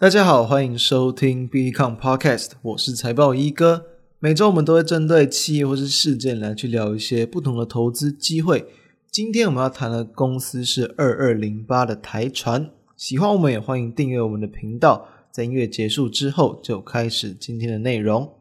大家好，欢迎收听 BECON Podcast，我是财报一哥。每周我们都会针对企业或是事件来去聊一些不同的投资机会。今天我们要谈的公司是二二零八的台船。喜欢我们也欢迎订阅我们的频道。在音乐结束之后，就开始今天的内容。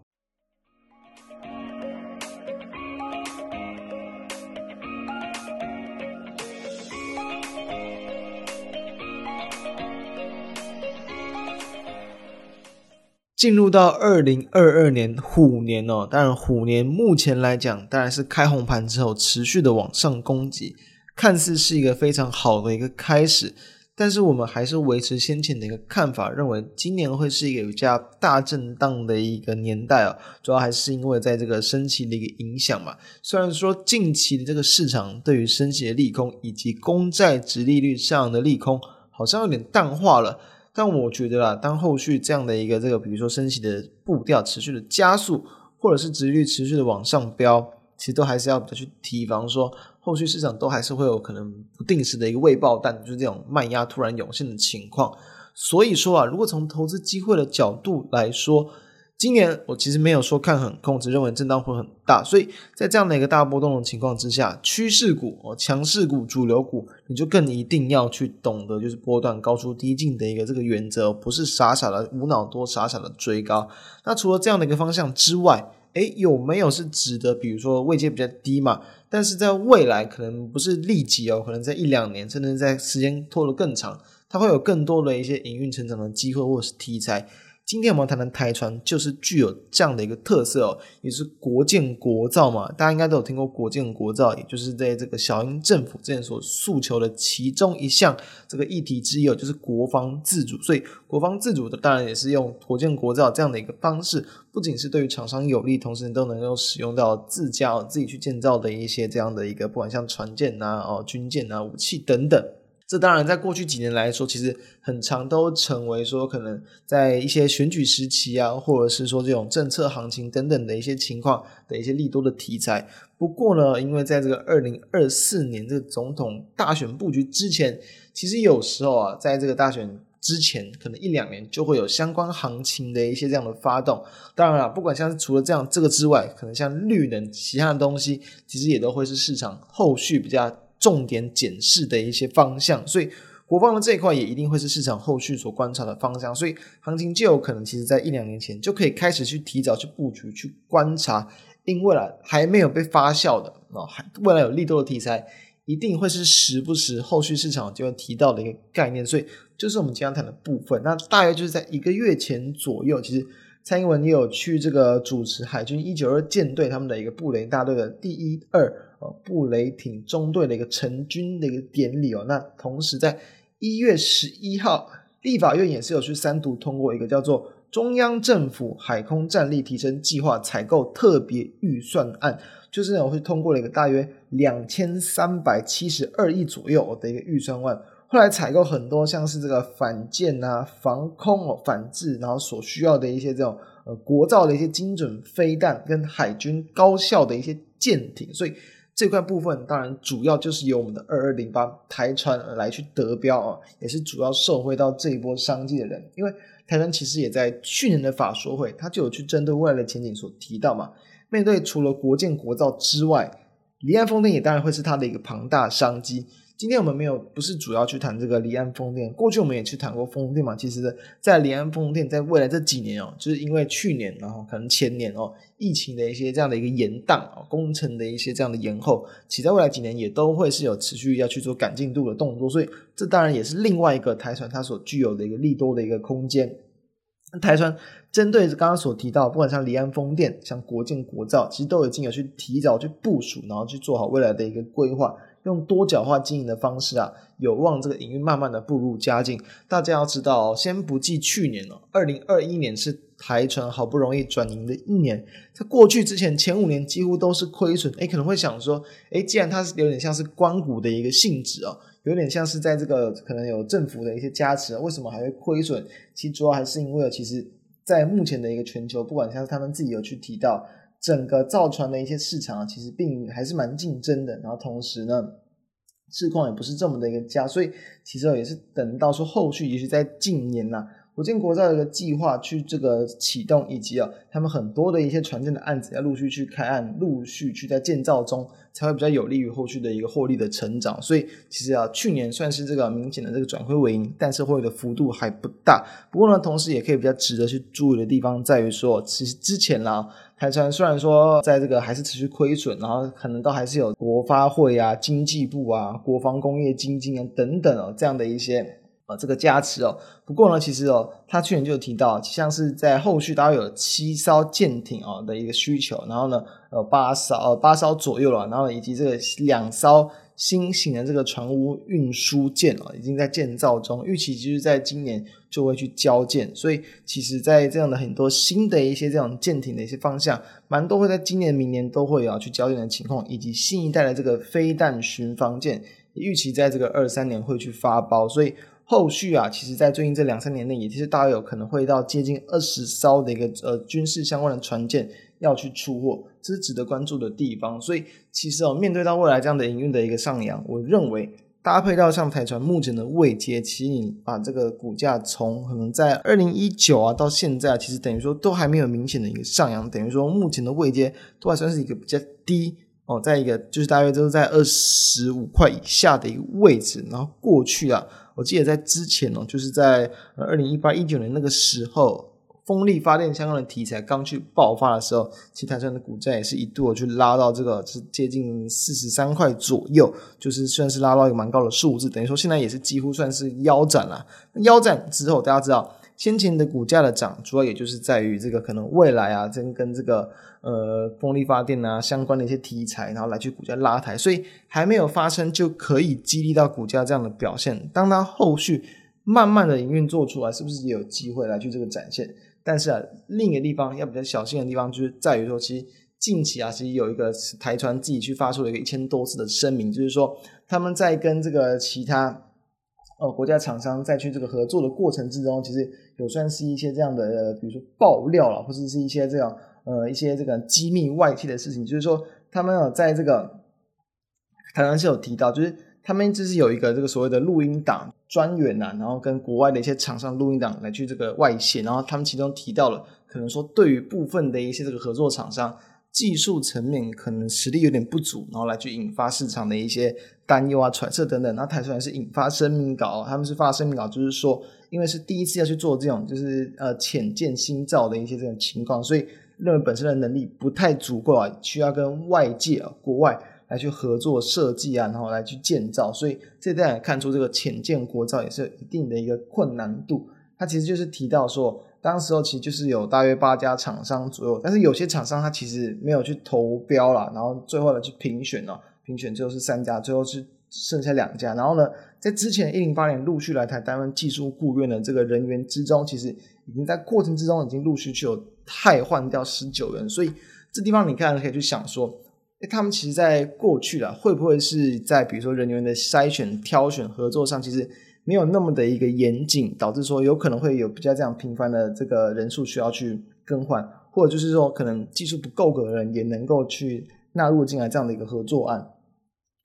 进入到二零二二年虎年哦，当然虎年目前来讲，当然是开红盘之后持续的往上攻击，看似是一个非常好的一个开始。但是我们还是维持先前的一个看法，认为今年会是一个比较大震荡的一个年代哦，主要还是因为在这个升息的一个影响嘛。虽然说近期的这个市场对于升息的利空以及公债殖利率上的利空好像有点淡化了。但我觉得啦，当后续这样的一个这个，比如说升息的步调持续的加速，或者是殖利率持续的往上飙，其实都还是要去提防说，后续市场都还是会有可能不定时的一个未爆弹，就是这种卖压突然涌现的情况。所以说啊，如果从投资机会的角度来说，今年我其实没有说看很空，只认为震荡会很大，所以在这样的一个大波动的情况之下，趋势股哦、强势股、主流股，你就更一定要去懂得就是波段高出低进的一个这个原则，不是傻傻的无脑多、傻傻的追高。那除了这样的一个方向之外，诶，有没有是指的，比如说位阶比较低嘛？但是在未来可能不是立即哦，可能在一两年，甚至在时间拖得更长，它会有更多的一些营运成长的机会或者是题材。今天我们谈的台船就是具有这样的一个特色哦，也是国舰国造嘛，大家应该都有听过国舰国造，也就是在这个小英政府之前所诉求的其中一项这个议题之一哦，就是国防自主。所以国防自主的当然也是用国舰国造这样的一个方式，不仅是对于厂商有利，同时你都能够使用到自家哦自己去建造的一些这样的一个，不管像船舰啊、哦军舰啊、武器等等。这当然，在过去几年来说，其实很常都成为说，可能在一些选举时期啊，或者是说这种政策行情等等的一些情况的一些利多的题材。不过呢，因为在这个二零二四年这个总统大选布局之前，其实有时候啊，在这个大选之前，可能一两年就会有相关行情的一些这样的发动。当然了，不管像是除了这样这个之外，可能像绿能其他的东西，其实也都会是市场后续比较。重点检视的一些方向，所以国防的这一块也一定会是市场后续所观察的方向，所以行情就有可能其实在一两年前就可以开始去提早去布局、去观察，因为了还没有被发酵的啊，还未来有利多的题材，一定会是时不时后续市场就会提到的一个概念，所以就是我们今天谈的部分。那大约就是在一个月前左右，其实蔡英文也有去这个主持海军一九二舰队他们的一个布雷大队的第一二。哦，布雷艇中队的一个成军的一个典礼哦，那同时在一月十一号，立法院也是有去三读通过一个叫做中央政府海空战力提升计划采购特别预算案，就是呢，我会通过了一个大约两千三百七十二亿左右的一个预算案，后来采购很多像是这个反舰啊、防空哦、反制，然后所需要的一些这种呃国造的一些精准飞弹跟海军高效的一些舰艇，所以。这块部分当然主要就是由我们的二二零八台船来去得标啊，也是主要受惠到这一波商机的人。因为台船其实也在去年的法说会，他就有去针对未来的前景所提到嘛。面对除了国建国造之外，离岸风电也当然会是它的一个庞大商机。今天我们没有，不是主要去谈这个离岸风电。过去我们也去谈过风电嘛。其实，在离岸风电在未来这几年哦，就是因为去年然后可能前年哦，疫情的一些这样的一个延宕哦，工程的一些这样的延后，其在未来几年也都会是有持续要去做赶进度的动作。所以，这当然也是另外一个台船它所具有的一个利多的一个空间。台船针对刚刚所提到，不管像离岸风电、像国建国造，其实都已经有去提早去部署，然后去做好未来的一个规划。用多角化经营的方式啊，有望这个营运慢慢的步入佳境。大家要知道哦，先不计去年哦，二零二一年是台船好不容易转盈的一年，在过去之前前五年几乎都是亏损。诶，可能会想说，诶，既然它是有点像是官股的一个性质哦，有点像是在这个可能有政府的一些加持，为什么还会亏损？其实主要还是因为，其实，在目前的一个全球，不管像是他们自己有去提到。整个造船的一些市场啊，其实并还是蛮竞争的。然后同时呢，市况也不是这么的一个佳，所以其实也是等到说后续，也许在近年呐、福建国造的计划去这个启动，以及啊，他们很多的一些船舰的案子要陆续去开案，陆续去在建造中，才会比较有利于后续的一个获利的成长。所以其实啊，去年算是这个明显的这个转亏为盈，但是获利的幅度还不大。不过呢，同时也可以比较值得去注意的地方在于说，其实之前啦，台船虽然说在这个还是持续亏损，然后可能都还是有国发会啊、经济部啊、国防工业基金啊等等哦这样的一些。呃，这个加持哦。不过呢，其实哦，他去年就提到，像是在后续大概有七艘舰艇哦的一个需求，然后呢，呃，八艘呃八艘左右了，然后以及这个两艘新型的这个船坞运输舰哦，已经在建造中，预期就是在今年就会去交舰。所以，其实，在这样的很多新的一些这种舰艇的一些方向，蛮多会在今年、明年都会有去交舰的情况，以及新一代的这个飞弹巡防舰，预期在这个二三年会去发包，所以。后续啊，其实，在最近这两三年内，也就是大约有可能会到接近二十艘的一个呃军事相关的船舰要去出货，这是值得关注的地方。所以，其实哦，面对到未来这样的营运的一个上扬，我认为搭配到像台船目前的位阶，其实你把这个股价从可能在二零一九啊到现在，其实等于说都还没有明显的一个上扬，等于说目前的位阶都还算是一个比较低哦，在一个就是大约都是在二十五块以下的一个位置，然后过去啊。我记得在之前哦，就是在二零一八一九年那个时候，风力发电相关的题材刚去爆发的时候，其实台湾的股价也是一度去拉到这个是接近四十三块左右，就是算是拉到一个蛮高的数字，等于说现在也是几乎算是腰斩了。腰斩之后，大家知道。先前的股价的涨，主要也就是在于这个可能未来啊，跟跟这个呃风力发电啊相关的一些题材，然后来去股价拉抬，所以还没有发生就可以激励到股价这样的表现。当它后续慢慢的营运做出来，是不是也有机会来去这个展现？但是啊，另一个地方要比较小心的地方，就是在于说，其实近期啊，其实有一个台船自己去发出了一个一千多次的声明，就是说他们在跟这个其他。哦，国家厂商在去这个合作的过程之中，其实有算是一些这样的，呃，比如说爆料了，或者是一些这样呃一些这个机密外泄的事情。就是说，他们有在这个台湾是有提到，就是他们就是有一个这个所谓的录音档专员呐，然后跟国外的一些厂商录音档来去这个外泄，然后他们其中提到了，可能说对于部分的一些这个合作厂商。技术层面可能实力有点不足，然后来去引发市场的一些担忧啊、揣测等等。那台船是引发声明稿，他们是发声明稿，就是说，因为是第一次要去做这种，就是呃浅见新造的一些这种情况，所以认为本身的能力不太足够啊，需要跟外界啊、国外来去合作设计啊，然后来去建造。所以这当然看出这个浅见国造也是有一定的一个困难度。他其实就是提到说。当时候其实就是有大约八家厂商左右，但是有些厂商他其实没有去投标了，然后最后来去评选了，评选最后是三家，最后是剩下两家。然后呢，在之前一零八年陆续来台担任技术顾问的这个人员之中，其实已经在过程之中已经陆续就有汰换掉十九人，所以这地方你看可以去想说，诶，他们其实在过去了会不会是在比如说人员的筛选、挑选、合作上，其实。没有那么的一个严谨，导致说有可能会有比较这样频繁的这个人数需要去更换，或者就是说可能技术不够格的人也能够去纳入进来这样的一个合作案，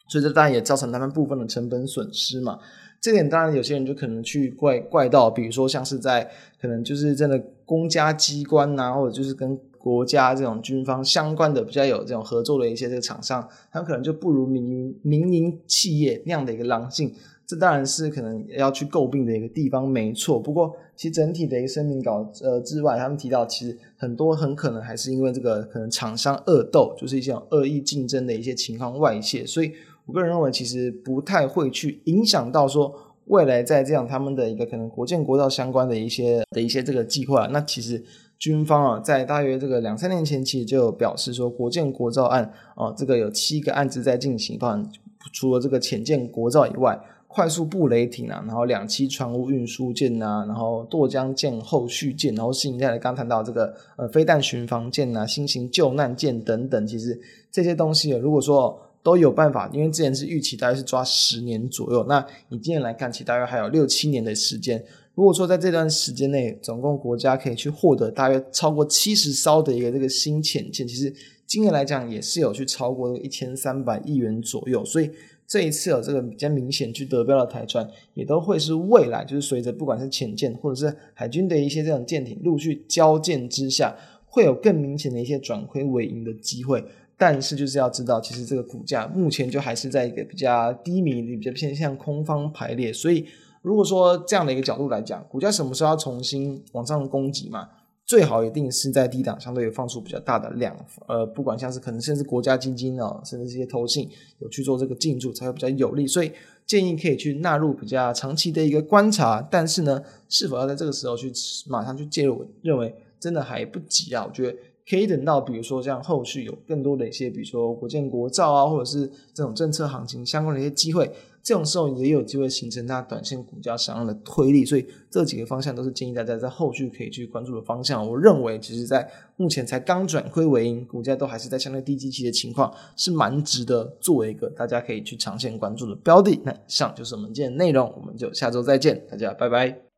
所以这当然也造成他们部分的成本损失嘛。这点当然有些人就可能去怪怪到，比如说像是在可能就是真的公家机关呐，或者就是跟国家这种军方相关的比较有这种合作的一些这个厂商，他们可能就不如民营民营企业那样的一个狼性。这当然是可能要去诟病的一个地方，没错。不过，其实整体的一个声明稿呃之外，他们提到其实很多很可能还是因为这个可能厂商恶斗，就是一些恶意竞争的一些情况外泄。所以我个人认为，其实不太会去影响到说未来在这样他们的一个可能国建国造相关的一些的一些这个计划。那其实军方啊，在大约这个两三年前，其实就表示说，国建国造案啊，这个有七个案子在进行，当然除了这个浅建国造以外。快速布雷艇啊，然后两栖船坞运输舰啊，然后堕江舰后续舰，然后新一代的刚谈到这个呃飞弹巡防舰啊，新型救难舰等等，其实这些东西，如果说都有办法，因为之前是预期大概是抓十年左右，那你今年来看，其实大约还有六七年的时间。如果说在这段时间内，总共国家可以去获得大约超过七十艘的一个这个新潜舰，其实今年来讲也是有去超过一千三百亿元左右，所以。这一次有这个比较明显去得标的台船，也都会是未来就是随着不管是潜舰或者是海军的一些这种舰艇陆续交舰之下，会有更明显的一些转亏为盈的机会。但是就是要知道，其实这个股价目前就还是在一个比较低迷、比较偏向空方排列。所以如果说这样的一个角度来讲，股价什么时候要重新往上攻击嘛？最好一定是在低档相对放出比较大的量，呃，不管像是可能甚至国家基金啊，甚至这些投信有去做这个进驻，才会比较有利。所以建议可以去纳入比较长期的一个观察。但是呢，是否要在这个时候去马上去介入？我认为真的还不急啊。我觉得。可以等到，比如说像后续有更多的一些，比如说国建国造啊，或者是这种政策行情相关的一些机会，这种时候也有机会形成它短线股价上的推力。所以这几个方向都是建议大家在后续可以去关注的方向。我认为，其实在目前才刚转亏为盈，股价都还是在相对低基期的情况，是蛮值得作为一个大家可以去长线关注的标的。那以上就是我们今天的内容，我们就下周再见，大家拜拜。